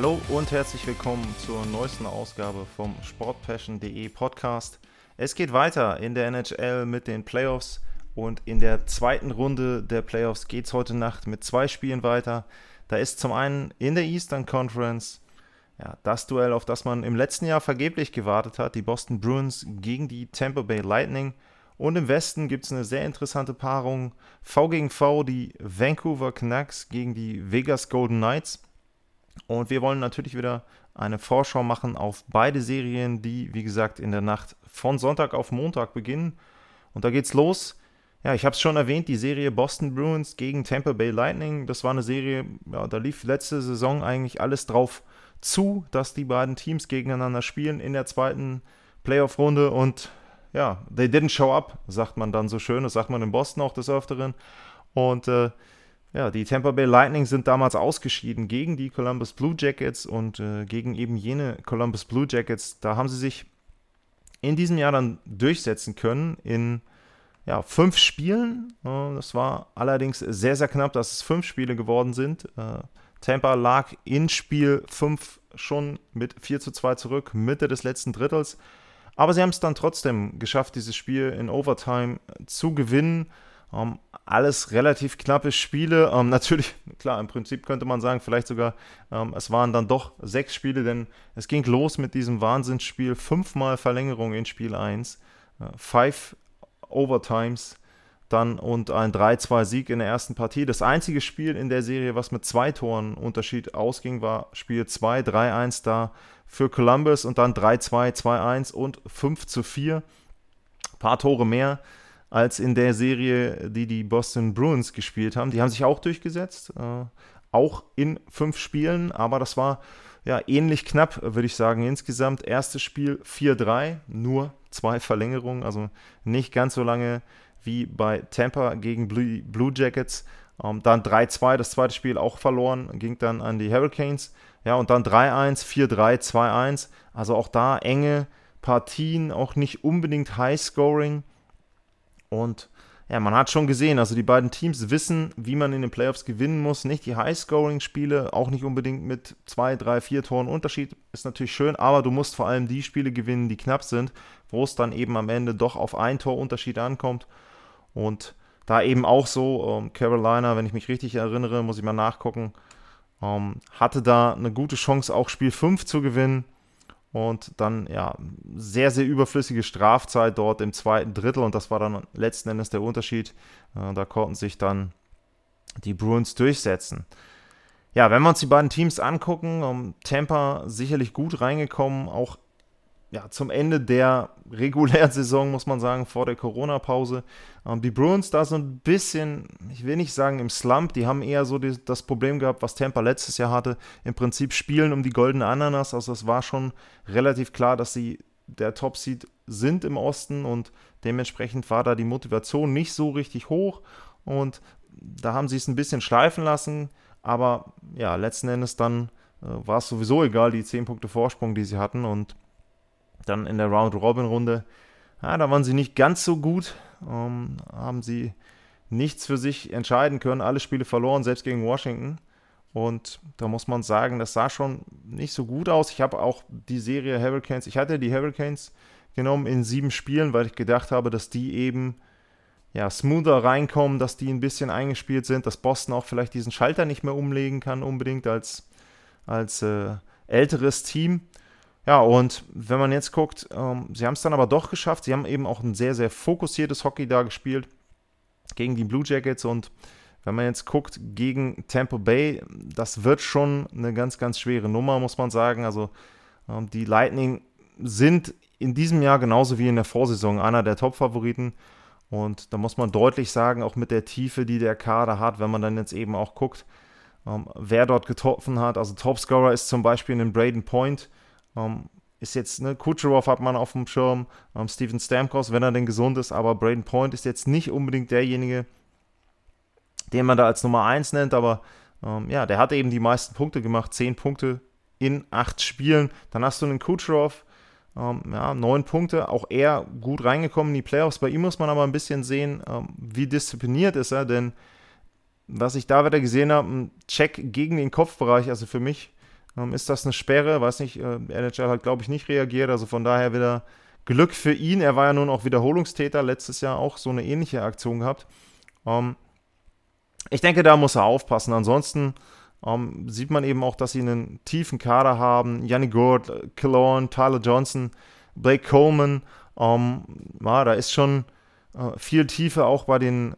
Hallo und herzlich willkommen zur neuesten Ausgabe vom sportpassion.de Podcast. Es geht weiter in der NHL mit den Playoffs und in der zweiten Runde der Playoffs geht es heute Nacht mit zwei Spielen weiter. Da ist zum einen in der Eastern Conference ja, das Duell, auf das man im letzten Jahr vergeblich gewartet hat, die Boston Bruins gegen die Tampa Bay Lightning. Und im Westen gibt es eine sehr interessante Paarung. V gegen V, die Vancouver Canucks gegen die Vegas Golden Knights. Und wir wollen natürlich wieder eine Vorschau machen auf beide Serien, die, wie gesagt, in der Nacht von Sonntag auf Montag beginnen. Und da geht's los. Ja, ich habe es schon erwähnt, die Serie Boston Bruins gegen Tampa Bay Lightning. Das war eine Serie, ja, da lief letzte Saison eigentlich alles drauf zu, dass die beiden Teams gegeneinander spielen in der zweiten Playoff-Runde. Und ja, they didn't show up, sagt man dann so schön. Das sagt man in Boston auch des Öfteren. Und äh, ja, die Tampa Bay Lightning sind damals ausgeschieden gegen die Columbus Blue Jackets und äh, gegen eben jene Columbus Blue Jackets. Da haben sie sich in diesem Jahr dann durchsetzen können in ja, fünf Spielen. Äh, das war allerdings sehr, sehr knapp, dass es fünf Spiele geworden sind. Äh, Tampa lag in Spiel 5 schon mit 4 zu 2 zurück, Mitte des letzten Drittels. Aber sie haben es dann trotzdem geschafft, dieses Spiel in Overtime zu gewinnen. Ähm, alles relativ knappe Spiele. Ähm, natürlich, klar, im Prinzip könnte man sagen, vielleicht sogar, ähm, es waren dann doch sechs Spiele, denn es ging los mit diesem Wahnsinnsspiel. Fünfmal Verlängerung in Spiel 1, äh, five Overtimes dann und ein 3-2-Sieg in der ersten Partie. Das einzige Spiel in der Serie, was mit zwei Toren Unterschied ausging, war Spiel 2, 3-1 da für Columbus und dann 3-2, 2-1 und 5 4. Ein paar Tore mehr als in der Serie, die die Boston Bruins gespielt haben. Die haben sich auch durchgesetzt, äh, auch in fünf Spielen, aber das war ja ähnlich knapp, würde ich sagen, insgesamt. Erstes Spiel 4-3, nur zwei Verlängerungen, also nicht ganz so lange wie bei Tampa gegen Blue, Blue Jackets. Ähm, dann 3-2, das zweite Spiel auch verloren, ging dann an die Hurricanes. Ja, und dann 3-1, 4-3, 2-1. Also auch da enge Partien, auch nicht unbedingt High-Scoring. Und ja, man hat schon gesehen, also die beiden Teams wissen, wie man in den Playoffs gewinnen muss. Nicht die High-Scoring-Spiele, auch nicht unbedingt mit zwei, drei, vier Toren Unterschied. Ist natürlich schön, aber du musst vor allem die Spiele gewinnen, die knapp sind, wo es dann eben am Ende doch auf ein Tor Unterschied ankommt. Und da eben auch so, ähm, Carolina, wenn ich mich richtig erinnere, muss ich mal nachgucken, ähm, hatte da eine gute Chance, auch Spiel 5 zu gewinnen. Und dann, ja, sehr, sehr überflüssige Strafzeit dort im zweiten Drittel. Und das war dann letzten Endes der Unterschied. Äh, da konnten sich dann die Bruins durchsetzen. Ja, wenn wir uns die beiden Teams angucken, um, Tampa sicherlich gut reingekommen, auch ja, zum Ende der regulären Saison, muss man sagen, vor der Corona-Pause. Ähm, die Bruins da so ein bisschen, ich will nicht sagen im Slump, die haben eher so die, das Problem gehabt, was Tampa letztes Jahr hatte, im Prinzip spielen um die goldene Ananas. Also es war schon relativ klar, dass sie der Top-Seed sind im Osten und dementsprechend war da die Motivation nicht so richtig hoch und da haben sie es ein bisschen schleifen lassen, aber ja, letzten Endes dann äh, war es sowieso egal, die 10 Punkte Vorsprung, die sie hatten und dann in der Round-Robin-Runde, ja, da waren sie nicht ganz so gut, ähm, haben sie nichts für sich entscheiden können, alle Spiele verloren, selbst gegen Washington. Und da muss man sagen, das sah schon nicht so gut aus. Ich habe auch die Serie Hurricanes, ich hatte die Hurricanes genommen in sieben Spielen, weil ich gedacht habe, dass die eben ja, smoother reinkommen, dass die ein bisschen eingespielt sind, dass Boston auch vielleicht diesen Schalter nicht mehr umlegen kann, unbedingt als, als äh, älteres Team. Ja, und wenn man jetzt guckt, ähm, sie haben es dann aber doch geschafft. Sie haben eben auch ein sehr, sehr fokussiertes Hockey da gespielt gegen die Blue Jackets. Und wenn man jetzt guckt gegen Tampa Bay, das wird schon eine ganz, ganz schwere Nummer, muss man sagen. Also ähm, die Lightning sind in diesem Jahr genauso wie in der Vorsaison einer der Top-Favoriten. Und da muss man deutlich sagen, auch mit der Tiefe, die der Kader hat, wenn man dann jetzt eben auch guckt, ähm, wer dort getroffen hat. Also Topscorer ist zum Beispiel in Braden Point ähm, ist jetzt, ne, Kucherov hat man auf dem Schirm, ähm, Steven Stamkos, wenn er denn gesund ist, aber Braden Point ist jetzt nicht unbedingt derjenige, den man da als Nummer 1 nennt, aber ähm, ja, der hat eben die meisten Punkte gemacht, 10 Punkte in 8 Spielen. Dann hast du einen Kucherov, ähm, ja, 9 Punkte, auch er gut reingekommen in die Playoffs. Bei ihm muss man aber ein bisschen sehen, ähm, wie diszipliniert ist er, denn was ich da wieder gesehen habe, ein Check gegen den Kopfbereich, also für mich ähm, ist das eine Sperre, weiß nicht, äh, NHL hat glaube ich nicht reagiert, also von daher wieder Glück für ihn. Er war ja nun auch Wiederholungstäter, letztes Jahr auch so eine ähnliche Aktion gehabt. Ähm, ich denke, da muss er aufpassen. Ansonsten ähm, sieht man eben auch, dass sie einen tiefen Kader haben. Yannick Gord, Killorn, Tyler Johnson, Blake Coleman. Ähm, ja, da ist schon äh, viel Tiefe auch bei den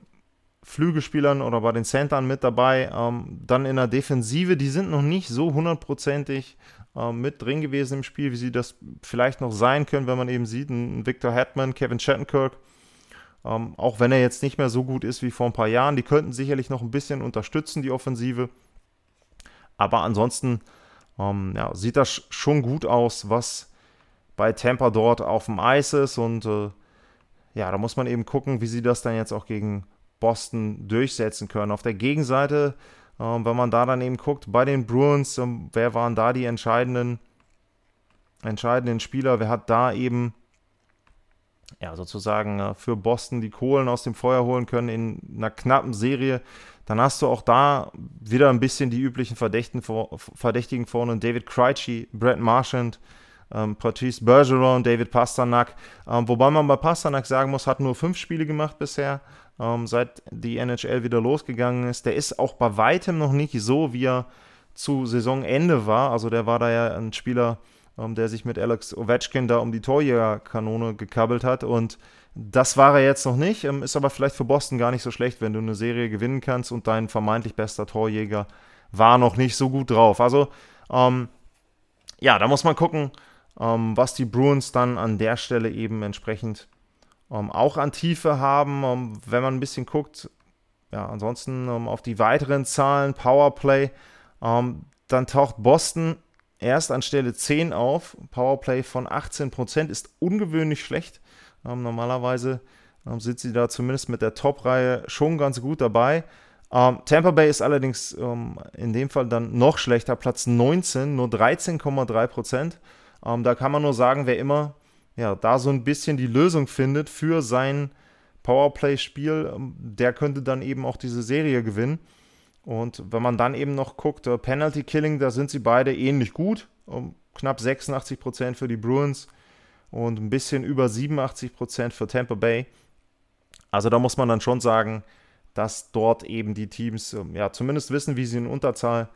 Flügelspielern oder bei den Centern mit dabei. Ähm, dann in der Defensive, die sind noch nicht so hundertprozentig äh, mit drin gewesen im Spiel, wie sie das vielleicht noch sein können, wenn man eben sieht, ein Victor Hetman, Kevin Shattenkirk ähm, auch wenn er jetzt nicht mehr so gut ist wie vor ein paar Jahren. Die könnten sicherlich noch ein bisschen unterstützen, die Offensive. Aber ansonsten ähm, ja, sieht das schon gut aus, was bei Tampa dort auf dem Eis ist. Und äh, ja, da muss man eben gucken, wie sie das dann jetzt auch gegen Boston durchsetzen können. Auf der Gegenseite, äh, wenn man da dann eben guckt, bei den Bruins, äh, wer waren da die entscheidenden, entscheidenden Spieler? Wer hat da eben ja, sozusagen äh, für Boston die Kohlen aus dem Feuer holen können in einer knappen Serie, dann hast du auch da wieder ein bisschen die üblichen Verdächtigen, Verdächtigen vorne. David Krejci, Brett Marchand, ähm, Patrice Bergeron, David Pasternak. Ähm, wobei man bei Pasternak sagen muss, hat nur fünf Spiele gemacht bisher, ähm, seit die NHL wieder losgegangen ist. Der ist auch bei weitem noch nicht so, wie er zu Saisonende war. Also der war da ja ein Spieler, ähm, der sich mit Alex Ovechkin da um die Torjägerkanone gekabbelt hat. Und das war er jetzt noch nicht, ähm, ist aber vielleicht für Boston gar nicht so schlecht, wenn du eine Serie gewinnen kannst und dein vermeintlich bester Torjäger war noch nicht so gut drauf. Also, ähm, ja, da muss man gucken, ähm, was die Bruins dann an der Stelle eben entsprechend ähm, auch an Tiefe haben. Ähm, wenn man ein bisschen guckt, ja, ansonsten auf die weiteren Zahlen, Powerplay, dann taucht Boston erst an Stelle 10 auf. Powerplay von 18% ist ungewöhnlich schlecht. Ähm, normalerweise ähm, sind sie da zumindest mit der Top-Reihe schon ganz gut dabei. Ähm, Tampa Bay ist allerdings ähm, in dem Fall dann noch schlechter, Platz 19, nur 13,3%. Ähm, da kann man nur sagen, wer immer ja, da so ein bisschen die Lösung findet für sein Powerplay-Spiel, ähm, der könnte dann eben auch diese Serie gewinnen. Und wenn man dann eben noch guckt, uh, Penalty Killing, da sind sie beide ähnlich gut. Um, knapp 86% für die Bruins und ein bisschen über 87% für Tampa Bay. Also da muss man dann schon sagen, dass dort eben die Teams ähm, ja zumindest wissen, wie sie in Unterzahl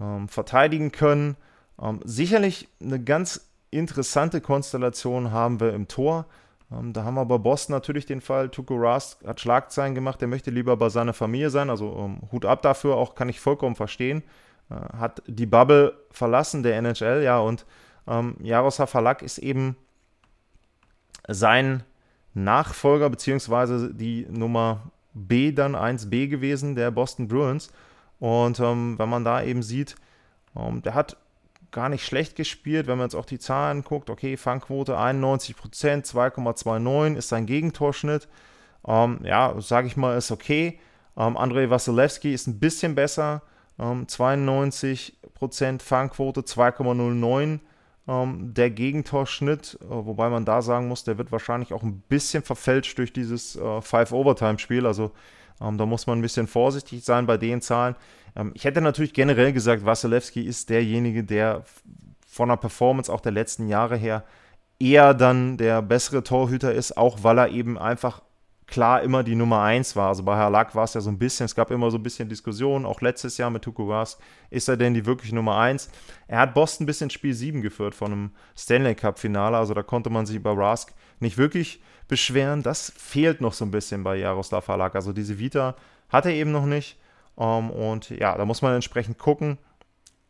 ähm, verteidigen können. Ähm, sicherlich eine ganz interessante Konstellation haben wir im Tor. Ähm, da haben wir bei Boston natürlich den Fall, Tuko Rask hat Schlagzeilen gemacht, der möchte lieber bei seiner Familie sein, also ähm, Hut ab dafür, auch kann ich vollkommen verstehen. Äh, hat die Bubble verlassen, der NHL, ja, und ähm, Jaroslav Halak ist eben sein Nachfolger, beziehungsweise die Nummer B dann 1B gewesen, der Boston Bruins. Und ähm, wenn man da eben sieht, ähm, der hat gar nicht schlecht gespielt, wenn man jetzt auch die Zahlen guckt. Okay, Fangquote 91%, 2,29 ist sein Gegentorschnitt. Ähm, ja, sage ich mal, ist okay. Ähm, Andrei Wasilewski ist ein bisschen besser. Ähm, 92% Fangquote, 2,09 ähm, der Gegentorschnitt. Äh, wobei man da sagen muss, der wird wahrscheinlich auch ein bisschen verfälscht durch dieses äh, Five-Overtime-Spiel. Also ähm, da muss man ein bisschen vorsichtig sein bei den Zahlen. Ähm, ich hätte natürlich generell gesagt, Wasilewski ist derjenige, der von der Performance auch der letzten Jahre her eher dann der bessere Torhüter ist, auch weil er eben einfach klar immer die Nummer 1 war. Also bei Herr Lack war es ja so ein bisschen, es gab immer so ein bisschen Diskussionen, auch letztes Jahr mit Tuko Rask, ist er denn die wirkliche Nummer 1? Er hat Boston bis ins Spiel 7 geführt von einem Stanley Cup Finale, also da konnte man sich über Rask nicht wirklich beschweren. Das fehlt noch so ein bisschen bei Jaroslav Halak. Also diese Vita hat er eben noch nicht. Ähm, und ja, da muss man entsprechend gucken,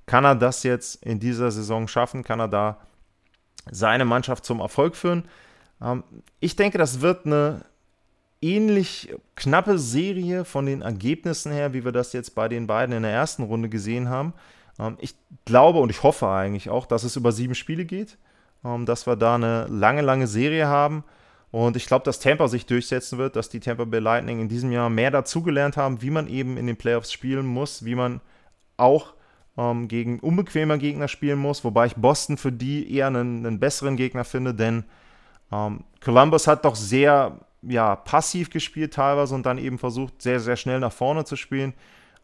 kann er das jetzt in dieser Saison schaffen? Kann er da seine Mannschaft zum Erfolg führen? Ähm, ich denke, das wird eine ähnlich knappe Serie von den Ergebnissen her, wie wir das jetzt bei den beiden in der ersten Runde gesehen haben. Ähm, ich glaube und ich hoffe eigentlich auch, dass es über sieben Spiele geht. ähm, dass wir da eine lange, lange Serie haben. Und ich glaube, dass Tampa sich durchsetzen wird, dass die Tampa Bay Lightning in diesem Jahr mehr dazugelernt haben, wie man eben in den Playoffs spielen muss, wie man auch ähm, gegen unbequemer Gegner spielen muss, wobei ich Boston für die eher einen, einen besseren Gegner finde, denn ähm, Columbus hat doch sehr ja, passiv gespielt teilweise und dann eben versucht, sehr, sehr schnell nach vorne zu spielen.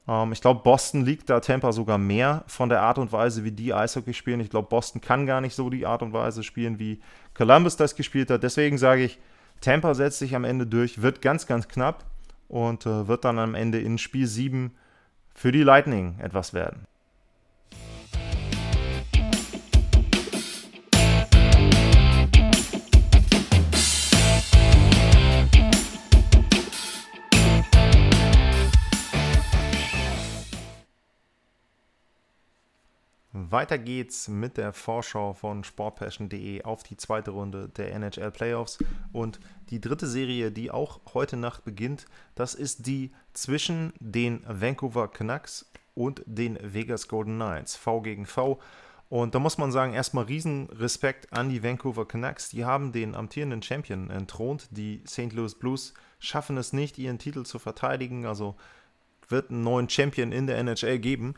Ähm, ich glaube, Boston liegt da Tampa sogar mehr von der Art und Weise, wie die Eishockey spielen. Ich glaube, Boston kann gar nicht so die Art und Weise spielen, wie Columbus das gespielt hat. Deswegen sage ich, Tampa setzt sich am Ende durch, wird ganz, ganz knapp und äh, wird dann am Ende in Spiel 7 für die Lightning etwas werden. Weiter geht's mit der Vorschau von sportpassion.de auf die zweite Runde der NHL Playoffs. Und die dritte Serie, die auch heute Nacht beginnt, das ist die zwischen den Vancouver Canucks und den Vegas Golden Knights. V gegen V. Und da muss man sagen, erstmal riesen Respekt an die Vancouver Canucks. Die haben den amtierenden Champion entthront. Die St. Louis Blues schaffen es nicht, ihren Titel zu verteidigen. Also wird einen neuen Champion in der NHL geben.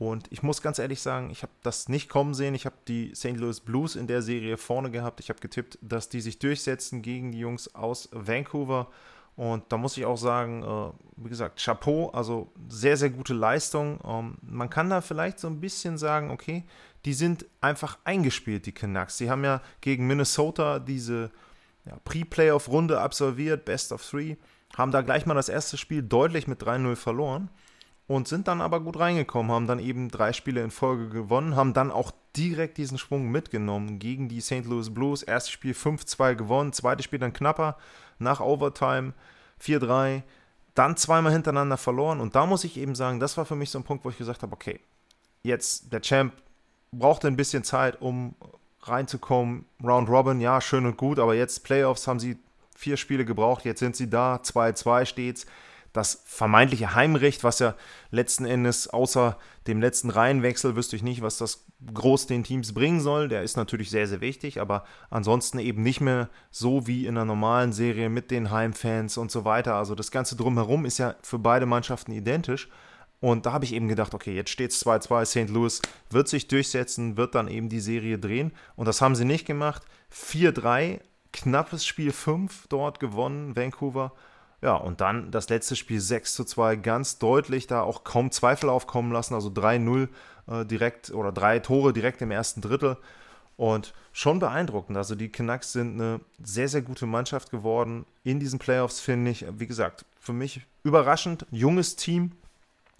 Und ich muss ganz ehrlich sagen, ich habe das nicht kommen sehen. Ich habe die St. Louis Blues in der Serie vorne gehabt. Ich habe getippt, dass die sich durchsetzen gegen die Jungs aus Vancouver. Und da muss ich auch sagen, äh, wie gesagt, Chapeau, also sehr, sehr gute Leistung. Ähm, man kann da vielleicht so ein bisschen sagen, okay, die sind einfach eingespielt, die Canucks. Sie haben ja gegen Minnesota diese ja, Pre-Playoff-Runde absolviert, Best of Three, haben da gleich mal das erste Spiel deutlich mit 3-0 verloren und sind dann aber gut reingekommen, haben dann eben drei Spiele in Folge gewonnen, haben dann auch direkt diesen Schwung mitgenommen gegen die St. Louis Blues. Erstes Spiel 5-2 gewonnen, zweites Spiel dann knapper, nach Overtime 4-3, dann zweimal hintereinander verloren und da muss ich eben sagen, das war für mich so ein Punkt, wo ich gesagt habe, okay, jetzt der Champ brauchte ein bisschen Zeit, um reinzukommen. Round Robin, ja, schön und gut, aber jetzt Playoffs haben sie vier Spiele gebraucht, jetzt sind sie da, 2-2 steht's das vermeintliche Heimrecht, was ja letzten Endes außer dem letzten Reihenwechsel wüsste ich nicht, was das groß den Teams bringen soll. Der ist natürlich sehr, sehr wichtig, aber ansonsten eben nicht mehr so wie in einer normalen Serie mit den Heimfans und so weiter. Also das Ganze drumherum ist ja für beide Mannschaften identisch. Und da habe ich eben gedacht, okay, jetzt steht es 2-2, St. Louis wird sich durchsetzen, wird dann eben die Serie drehen. Und das haben sie nicht gemacht. 4-3, knappes Spiel 5 dort gewonnen, Vancouver. Ja, und dann das letzte Spiel 6 zu 2 ganz deutlich, da auch kaum Zweifel aufkommen lassen, also 3-0 äh, direkt oder drei Tore direkt im ersten Drittel. Und schon beeindruckend. Also die Canucks sind eine sehr, sehr gute Mannschaft geworden in diesen Playoffs, finde ich. Wie gesagt, für mich überraschend. Junges Team.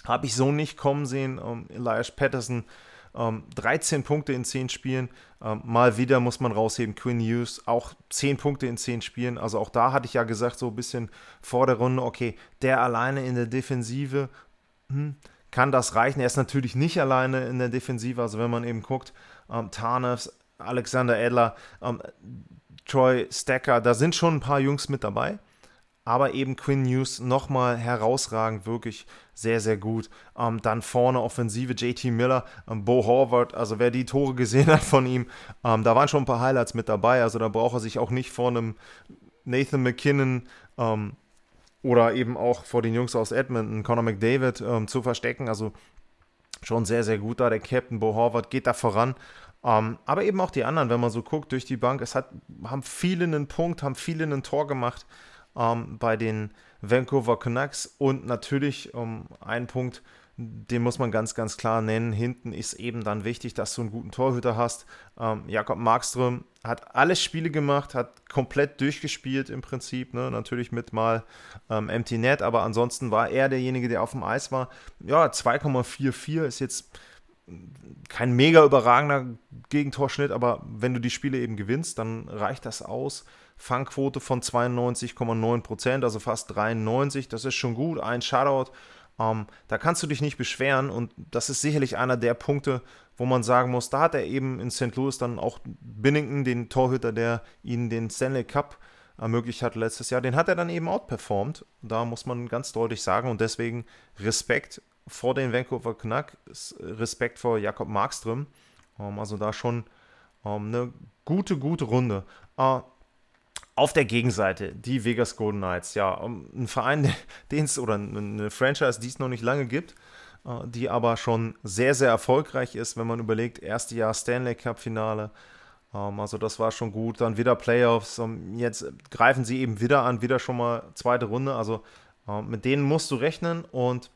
Habe ich so nicht kommen sehen. Um, Elias Patterson ähm, 13 Punkte in 10 Spielen. Ähm, mal wieder muss man rausheben, Quinn Hughes auch 10 Punkte in 10 Spielen. Also auch da hatte ich ja gesagt, so ein bisschen vor der Runde, okay, der alleine in der Defensive, hm, kann das reichen? Er ist natürlich nicht alleine in der Defensive. Also wenn man eben guckt, ähm, Tarnevs, Alexander Edler, ähm, Troy Stacker, da sind schon ein paar Jungs mit dabei aber eben Quinn News nochmal herausragend, wirklich sehr, sehr gut. Ähm, dann vorne Offensive JT Miller, ähm, Bo Horvath, also wer die Tore gesehen hat von ihm, ähm, da waren schon ein paar Highlights mit dabei, also da braucht er sich auch nicht vor einem Nathan McKinnon ähm, oder eben auch vor den Jungs aus Edmonton, Conor McDavid, ähm, zu verstecken, also schon sehr, sehr gut da, der Captain Bo Horvath geht da voran. Ähm, aber eben auch die anderen, wenn man so guckt durch die Bank, es hat, haben viele einen Punkt, haben viele ein Tor gemacht ähm, bei den Vancouver Canucks. Und natürlich um, ein Punkt, den muss man ganz, ganz klar nennen. Hinten ist eben dann wichtig, dass du einen guten Torhüter hast. Ähm, Jakob Markström hat alle Spiele gemacht, hat komplett durchgespielt im Prinzip. Ne? Natürlich mit mal ähm, Empty Net, aber ansonsten war er derjenige, der auf dem Eis war. Ja, 2,44 ist jetzt kein mega überragender Gegentorschnitt, aber wenn du die Spiele eben gewinnst, dann reicht das aus. Fangquote von 92,9%, also fast 93, das ist schon gut. Ein Shutout, ähm, da kannst du dich nicht beschweren und das ist sicherlich einer der Punkte, wo man sagen muss, da hat er eben in St. Louis dann auch Binnington, den Torhüter, der ihnen den Stanley Cup ermöglicht hat letztes Jahr, den hat er dann eben outperformed. Da muss man ganz deutlich sagen und deswegen Respekt vor den Vancouver Canucks, Respekt vor Jakob Markström. Ähm, also da schon Ähm, eine gute, gute Runde. Auf der Gegenseite die Vegas Golden Knights. Ja, ähm, ein Verein, den es oder eine Franchise, die es noch nicht lange gibt, äh, die aber schon sehr, sehr erfolgreich ist, wenn man überlegt, erste Jahr Stanley Cup Finale. Ähm, also das war schon gut. Dann wieder Playoffs. Ähm, jetzt greifen sie eben wieder an, wieder schon mal zweite Runde. Also mit denen musst du rechnen. Und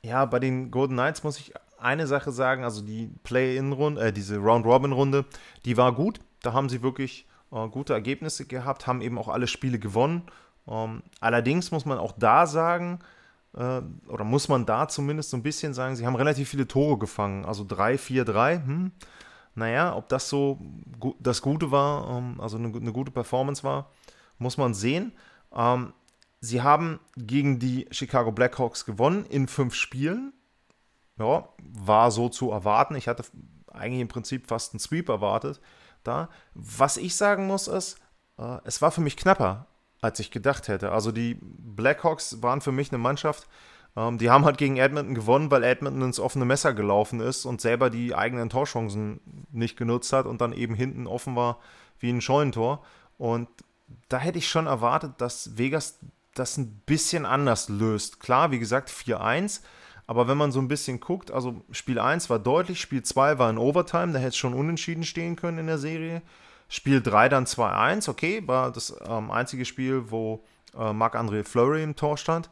ja, bei den Golden Knights muss ich eine Sache sagen. Also die Play-In-Runde, äh, diese Round-Robin-Runde, die war gut. Da haben sie wirklich äh, gute Ergebnisse gehabt, haben eben auch alle Spiele gewonnen. Ähm, allerdings muss man auch da sagen, äh, oder muss man da zumindest so ein bisschen sagen, sie haben relativ viele Tore gefangen. Also 3, 4, 3. Hm. Naja, ob das so gu das Gute war, ähm, also eine, eine, gute Performance war, muss man sehen. Ähm, sie haben gegen die Chicago Blackhawks gewonnen in fünf Spielen. Ja, war so zu erwarten. Ich hatte eigentlich im Prinzip fast einen Sweep erwartet da. Was ich sagen muss, ist, äh, es war für mich knapper, als ich gedacht hätte. Also die Blackhawks waren für mich eine Mannschaft, ähm, die haben halt gegen Edmonton gewonnen, weil Edmonton ins offene Messer gelaufen ist und selber die eigenen Torchancen nicht genutzt hat und dann eben hinten offen war wie ein Scheunentor. Und da hätte ich schon erwartet, dass Vegas das ein bisschen anders löst. Klar, wie gesagt, 4-1. Aber wenn man so ein bisschen guckt, also Spiel 1 war deutlich, Spiel 2 war in Overtime, da hätte es schon unentschieden stehen können in der Serie. Spiel 3 dann 2-1, okay, war das ähm, einzige Spiel, wo äh, Marc-André Fleury im Tor stand.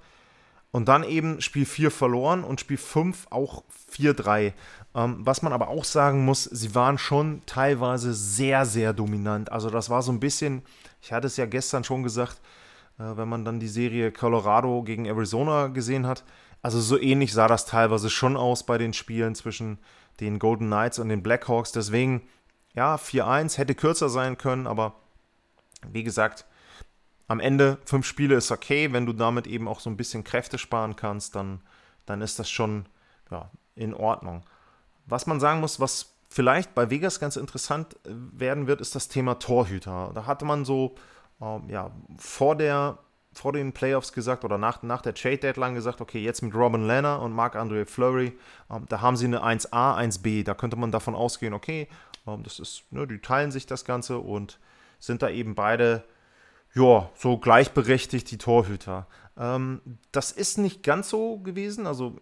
Und dann eben Spiel 4 verloren und Spiel 5 auch 4-3. Ähm, was man aber auch sagen muss, sie waren schon teilweise sehr, sehr dominant. Also das war so ein bisschen, ich hatte es ja gestern schon gesagt, äh, wenn man dann die Serie Colorado gegen Arizona gesehen hat, also so ähnlich sah das teilweise schon aus bei den Spielen zwischen den Golden Knights und den Blackhawks. Deswegen, ja, 4-1 hätte kürzer sein können, aber wie gesagt, am Ende fünf Spiele ist okay. Wenn du damit eben auch so ein bisschen Kräfte sparen kannst, dann, dann ist das schon ja, in Ordnung. Was man sagen muss, was vielleicht bei Vegas ganz interessant äh, werden wird, ist das Thema Torhüter. Da hatte man so ähm, ja, vor der vor den Playoffs gesagt oder nach, nach der Trade-Deadline gesagt, okay, jetzt mit Robin Lanner und Marc-André Fleury, ähm, da haben sie eine 1A, 1B. Da könnte man davon ausgehen, okay, ähm, das ist, ne, die teilen sich das Ganze und sind da eben beide, ja, so gleichberechtigt die Torhüter. Ähm, das ist nicht ganz so gewesen. Also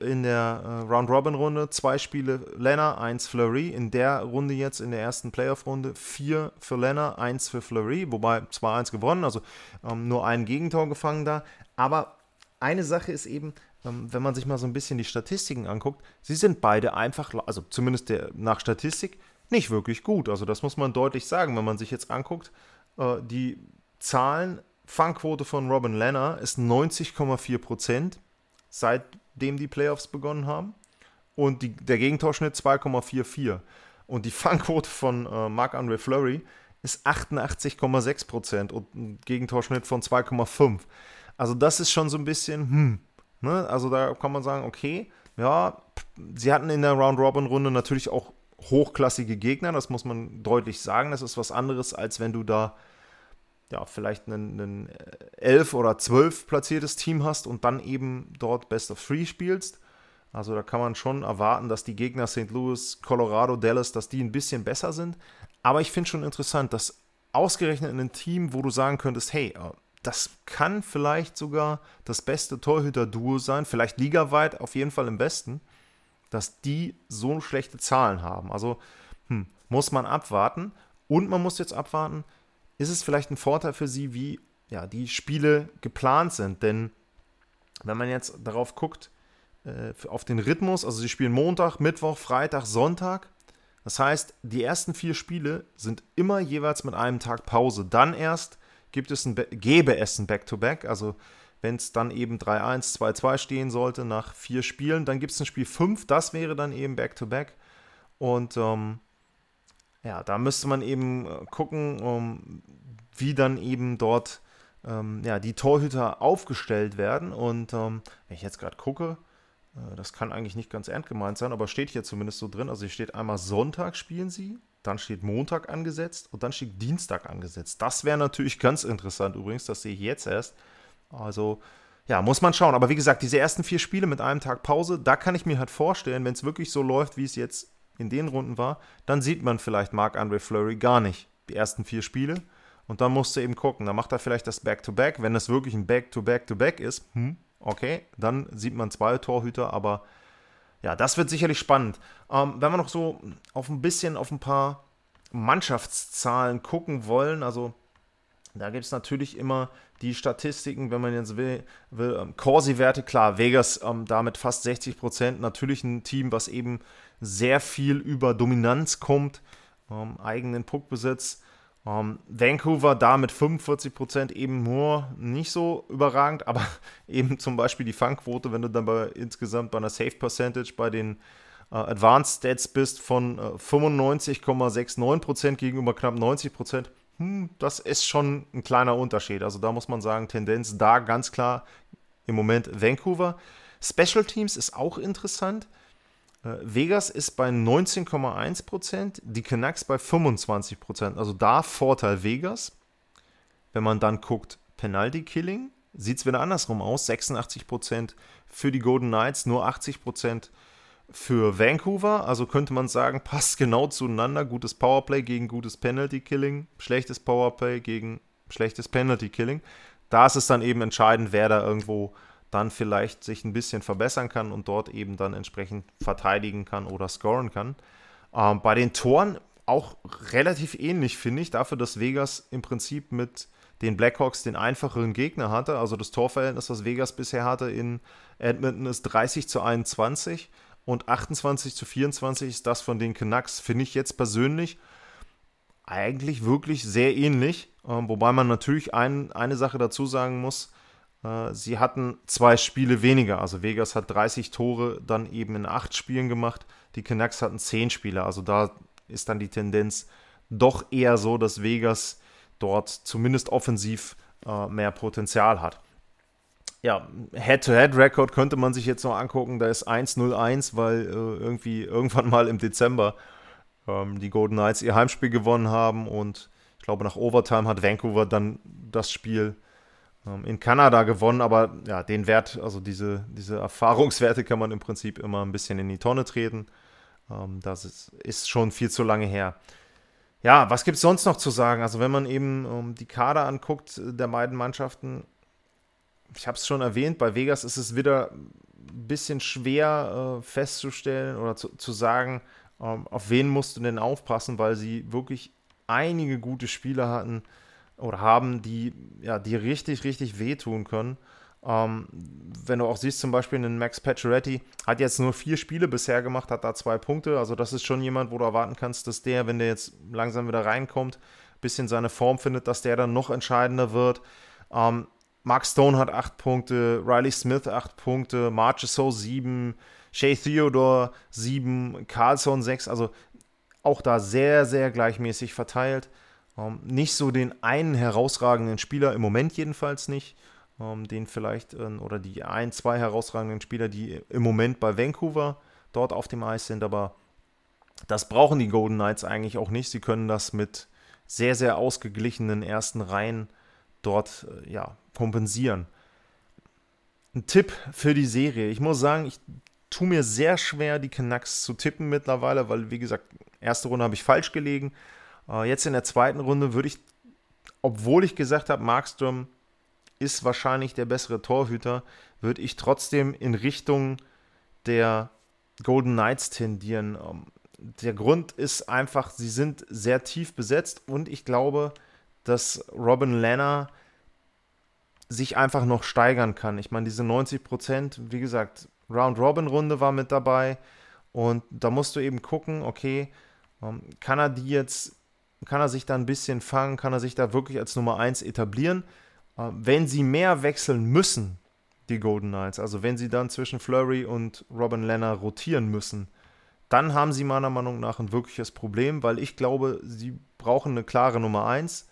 in der äh, Round-Robin-Runde zwei Spiele Lenner, eins Fleury. In der Runde jetzt, in der ersten Playoff-Runde, vier für Lenner, eins für Fleury, wobei 2-1 gewonnen, also ähm, nur ein Gegentor gefangen da. Aber eine Sache ist eben, ähm, wenn man sich mal so ein bisschen die Statistiken anguckt, sie sind beide einfach, also zumindest der, nach Statistik, nicht wirklich gut. Also das muss man deutlich sagen, wenn man sich jetzt anguckt, äh, die Zahlen, Fangquote von Robin Lenner ist 90,4 Prozent seit dem die Playoffs begonnen haben. Und die, der Gegentorschnitt 2,44. Und die Fangquote von äh, Marc-André Fleury ist 88,6 Prozent und ein Gegentorschnitt von 2,5. Also das ist schon so ein bisschen, hm, ne? Also da kann man sagen, okay, ja, sie hatten in der Round-Robin-Runde natürlich auch hochklassige Gegner, das muss man deutlich sagen. Das ist was anderes, als wenn du da ja, vielleicht ein, ein 11 oder 12 platziertes Team hast und dann eben dort Best of Three spielst. Also da kann man schon erwarten, dass die Gegner St. Louis, Colorado, Dallas, dass die ein bisschen besser sind. Aber ich finde schon interessant, dass ausgerechnet in einem Team, wo du sagen könntest, hey, äh, das kann vielleicht sogar das beste Torhüter-Duo sein, vielleicht ligaweit, auf jeden Fall im Besten, dass die so schlechte Zahlen haben. Also hm, muss man abwarten. Und man muss jetzt abwarten, ist es vielleicht ein Vorteil für sie, wie ja, die Spiele geplant sind. Denn wenn man jetzt darauf guckt, äh, auf den Rhythmus, also sie spielen Montag, Mittwoch, Freitag, Sonntag. Das heißt, die ersten vier Spiele sind immer jeweils mit einem Tag Pause. Dann erst gibt es ein, gäbe es ein Back-to-Back. Also wenn es dann eben 3-1, 2-2 stehen sollte nach vier Spielen, dann gibt es ein Spiel 5. Das wäre dann eben Back-to-Back. Und ähm, ja, da müsste man eben äh, gucken, um, wie dann eben dort ähm, ja, die Torhüter aufgestellt werden. Und ähm, wenn ich jetzt gerade gucke, äh, das kann eigentlich nicht ganz ernst gemeint sein, aber steht hier zumindest so drin. Also hier steht einmal Sonntag spielen sie, dann steht Montag angesetzt und dann steht Dienstag angesetzt. Das wäre natürlich ganz interessant übrigens, das sehe ich jetzt erst. Also ja, muss man schauen. Aber wie gesagt, diese ersten vier Spiele mit einem Tag Pause, da kann ich mir halt vorstellen, wenn es wirklich so läuft, wie es jetzt in den Runden war, dann sieht man vielleicht Marc-André Fleury gar nicht. Die ersten vier Spiele. Und dann musst du eben gucken. Dann macht er vielleicht das Back-to-Back. -Back. Wenn das wirklich ein Back-to-Back-to-Back -Back ist, hm, okay, dann sieht man zwei Torhüter, aber ja, das wird sicherlich spannend. Ähm, wenn wir noch so auf ein bisschen auf ein paar Mannschaftszahlen gucken wollen, also da gibt es natürlich immer die Statistiken, wenn man jetzt will, will ähm, Corsi-Werte, klar, Vegas ähm, damit fast 60 Prozent, natürlich ein Team, was eben sehr viel über Dominanz kommt, ähm, eigenen Puckbesitz. Ähm, Vancouver da mit 45 Prozent eben nur nicht so überragend, aber eben zum Beispiel die Fangquote, wenn du dann bei, insgesamt bei einer Safe Percentage bei den äh, Advanced Stats bist von äh, 95,69 Prozent gegenüber knapp 90 Prozent hm, das ist schon ein kleiner Unterschied. Also da muss man sagen, Tendenz da ganz klar im Moment Vancouver. Special Teams ist auch interessant. Äh, Vegas ist bei 19,1%, die Canucks bei 25%. Also da Vorteil Vegas. Wenn man dann guckt, Penalty Killing, sieht es wieder andersrum aus. 86% für die Golden Knights, nur 80% für Vancouver. Also könnte man sagen, passt genau zueinander. Gutes Powerplay gegen gutes Penalty Killing, schlechtes Powerplay gegen schlechtes Penalty Killing. Da ist es dann eben entscheidend, wer da irgendwo dann vielleicht sich ein bisschen verbessern kann und dort eben dann entsprechend verteidigen kann oder scoren kann. Ähm, bei den Toren auch relativ ähnlich, finde ich, dafür, dass Vegas im Prinzip mit den Blackhawks den einfacheren Gegner hatte. Also das Torverhältnis, das Vegas bisher hatte in Edmonton, ist 30 zu 21 und 28 zu 24 ist das von den Canucks, finde ich jetzt persönlich eigentlich wirklich sehr ähnlich. Ähm, wobei man natürlich ein, eine Sache dazu sagen muss, äh, sie hatten zwei Spiele weniger. Also Vegas hat 30 Tore dann eben in acht Spielen gemacht, die Canucks hatten zehn Spiele. Also da ist dann die Tendenz doch eher so, dass Vegas dort zumindest offensiv äh, mehr Potenzial hat ja, Head-to-Head-Record könnte man sich jetzt noch angucken. Da ist 1-0-1, weil äh, irgendwie irgendwann mal im Dezember ähm, die Golden Knights ihr Heimspiel gewonnen haben und ich glaube, nach Overtime hat Vancouver dann das Spiel ähm, in Kanada gewonnen. Aber ja, den Wert, also diese, diese Erfahrungswerte kann man im Prinzip immer ein bisschen in die Tonne treten. Ähm, das ist, ist schon viel zu lange her. Ja, was gibt es sonst noch zu sagen? Also, wenn man eben ähm, die Kader anguckt der beiden Mannschaften, ich habe es schon erwähnt, bei Vegas ist es wieder ein bisschen schwer äh, festzustellen oder zu, zu sagen, ähm, auf wen musst du denn aufpassen, weil sie wirklich einige gute Spieler hatten oder haben, die ja, die richtig, richtig wehtun können. Ähm, wenn du auch siehst, zum Beispiel einen Max Pacioretty hat jetzt nur vier Spiele bisher gemacht, hat da zwei Punkte. Also, das ist schon jemand, wo du erwarten kannst, dass der, wenn der jetzt langsam wieder reinkommt, ein bisschen seine Form findet, dass der dann noch entscheidender wird. Ähm, Mark Stone hat 8 Punkte, Riley Smith 8 Punkte, Marchessault 7, Shay Theodore 7, Carlson 6. Also auch da sehr, sehr gleichmäßig verteilt. Ähm, nicht so den einen herausragenden Spieler, im Moment jedenfalls nicht. Ähm, den vielleicht, äh, oder die ein, zwei herausragenden Spieler, die im Moment bei Vancouver dort auf dem Eis sind. Aber das brauchen die Golden Knights eigentlich auch nicht. Sie können das mit sehr, sehr ausgeglichenen ersten Reihen dort äh, ja, kompensieren. Ein Tipp für die Serie. Ich muss sagen, ich tue mir sehr schwer, die Canucks zu tippen mittlerweile, weil, wie gesagt, erste Runde habe ich falsch gelegen. Äh, jetzt in der zweiten Runde würde ich, obwohl ich gesagt habe, Markström ist wahrscheinlich der bessere Torhüter, würde ich trotzdem in Richtung der Golden Knights tendieren. Ähm, der Grund ist einfach, sie sind sehr tief besetzt und ich glaube, dass Robin Lanner sich einfach noch steigern kann. Ich meine, diese 90 Prozent, wie gesagt, Round-Robin-Runde war mit dabei und da musst du eben gucken, okay, ähm, kann er die jetzt, kann er sich da ein bisschen fangen, kann er sich da wirklich als Nummer 1 etablieren? Ähm, wenn sie mehr wechseln müssen, die Golden Knights, also wenn sie dann zwischen Flurry und Robin Lenner rotieren müssen, dann haben sie meiner Meinung nach ein wirkliches Problem, weil ich glaube, sie brauchen eine klare Nummer 1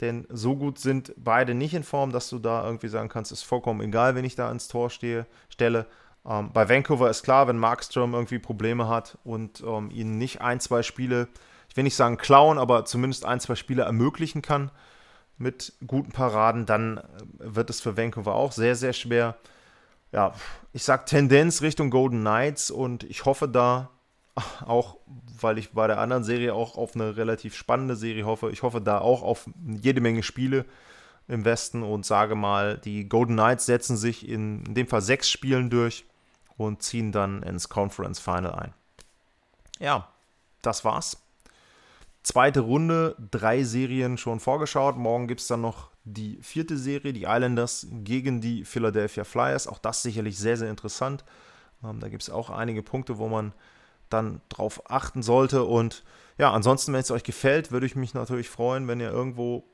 denn so gut sind beide nicht in Form, dass du da irgendwie sagen kannst, ist vollkommen egal, wenn ich da ins Tor stehe, stelle. Ähm, bei Vancouver ist klar, wenn Markstrom irgendwie Probleme hat und ähm, ihnen nicht ein, zwei Spiele, ich will nicht sagen klauen, aber zumindest ein, zwei Spiele ermöglichen kann mit guten Paraden, dann äh, wird es für Vancouver auch sehr, sehr schwer. Ja, ich sage Tendenz Richtung Golden Knights und ich hoffe da auch weil ich bei der anderen Serie auch auf eine relativ spannende Serie hoffe. Ich hoffe da auch auf jede Menge Spiele im Westen und sage mal, die Golden Knights setzen sich in, in dem Fall sechs Spielen durch und ziehen dann ins Conference Final ein. Ja, das war's. Zweite Runde, drei Serien schon vorgeschaut. Morgen gibt es dann noch die vierte Serie, die Islanders gegen die Philadelphia Flyers. Auch das sicherlich sehr, sehr interessant. Ähm, da gibt es auch einige Punkte, wo man dann drauf achten sollte. Und ja, ansonsten, wenn es euch gefällt, würde ich mich natürlich freuen, wenn ihr irgendwo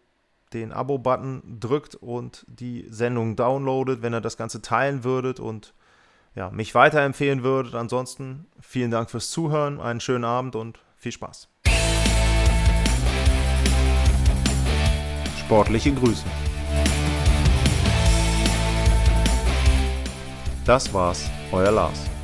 den Abo-Button drückt und die Sendung downloadet, wenn ihr das Ganze teilen würdet und ja, mich weiterempfehlen würdet. Ansonsten vielen Dank fürs Zuhören, einen schönen Abend und viel Spaß. Sportliche Grüße. Das war's, euer Lars.